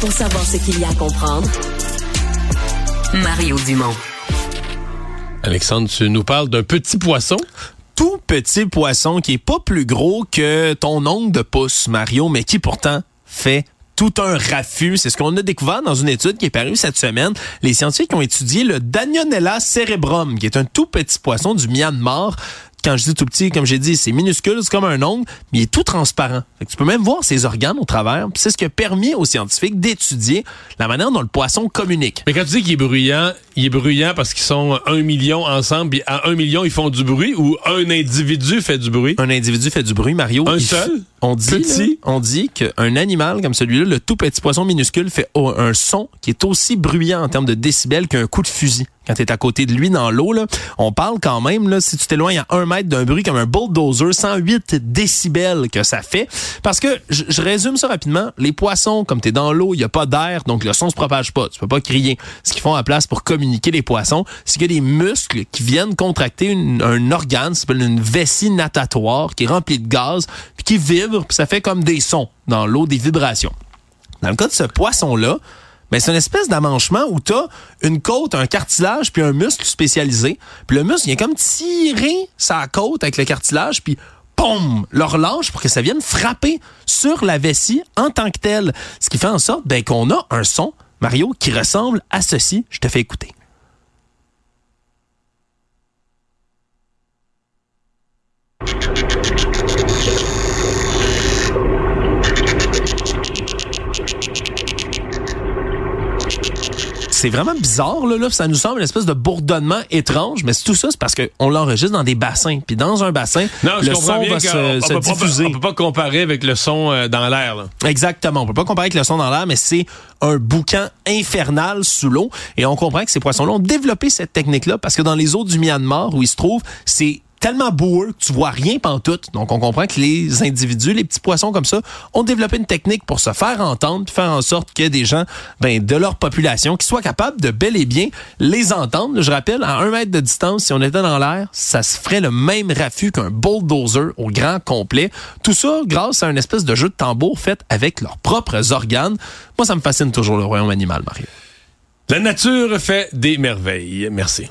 pour savoir ce qu'il y a à comprendre. Mario Dumont. Alexandre, tu nous parles d'un petit poisson tout petit poisson qui est pas plus gros que ton ongle de pouce, Mario, mais qui pourtant fait tout un raffut. C'est ce qu'on a découvert dans une étude qui est parue cette semaine. Les scientifiques ont étudié le Danionella cerebrum, qui est un tout petit poisson du Myanmar quand je dis tout petit, comme j'ai dit, c'est minuscule, c'est comme un ongle, mais il est tout transparent. tu peux même voir ses organes au travers. C'est ce qui a permis aux scientifiques d'étudier la manière dont le poisson communique. Mais quand tu dis qu'il est bruyant, il est bruyant parce qu'ils sont un million ensemble, puis à un million, ils font du bruit, ou un individu fait du bruit? Un individu fait du bruit, Mario. Un seul? On dit, on dit qu'un animal comme celui-là, le tout petit poisson minuscule, fait un son qui est aussi bruyant en termes de décibels qu'un coup de fusil quand tu es à côté de lui dans l'eau. On parle quand même, là, si tu t'éloignes à un mètre d'un bruit comme un bulldozer, 108 décibels que ça fait. Parce que, je, résume ça rapidement, les poissons, comme tu es dans l'eau, il n'y a pas d'air, donc le son se propage pas. Tu peux pas crier. Ce qu'ils font à la place pour communiquer les poissons, c'est qu'il y a des muscles qui viennent contracter un organe, ça s'appelle une vessie natatoire, qui est remplie de gaz, puis qui vibre, puis ça fait comme des sons dans l'eau, des vibrations. Dans le cas de ce poisson-là, ben c'est une espèce d'amanchement où tu as une côte, un cartilage puis un muscle spécialisé. Puis le muscle, il comme tiré sa côte avec le cartilage puis POUM! le relâche pour que ça vienne frapper sur la vessie en tant que telle. Ce qui fait en sorte ben, qu'on a un son, Mario, qui ressemble à ceci. Je te fais écouter. C'est vraiment bizarre là, là, ça nous semble une espèce de bourdonnement étrange, mais tout ça c'est parce qu'on l'enregistre dans des bassins, puis dans un bassin, le son va se, diffuser. on peut pas comparer avec le son euh, dans l'air. Exactement, on peut pas comparer avec le son dans l'air, mais c'est un boucan infernal sous l'eau, et on comprend que ces poissons-là ont développé cette technique-là parce que dans les eaux du Myanmar où ils se trouvent, c'est tellement boueux que tu vois rien pantoute. Donc, on comprend que les individus, les petits poissons comme ça, ont développé une technique pour se faire entendre, faire en sorte que des gens ben, de leur population qui soient capables de bel et bien les entendre. Je rappelle, à un mètre de distance, si on était dans l'air, ça se ferait le même raffut qu'un bulldozer au grand complet. Tout ça grâce à une espèce de jeu de tambour fait avec leurs propres organes. Moi, ça me fascine toujours le royaume animal, Mario. La nature fait des merveilles. Merci.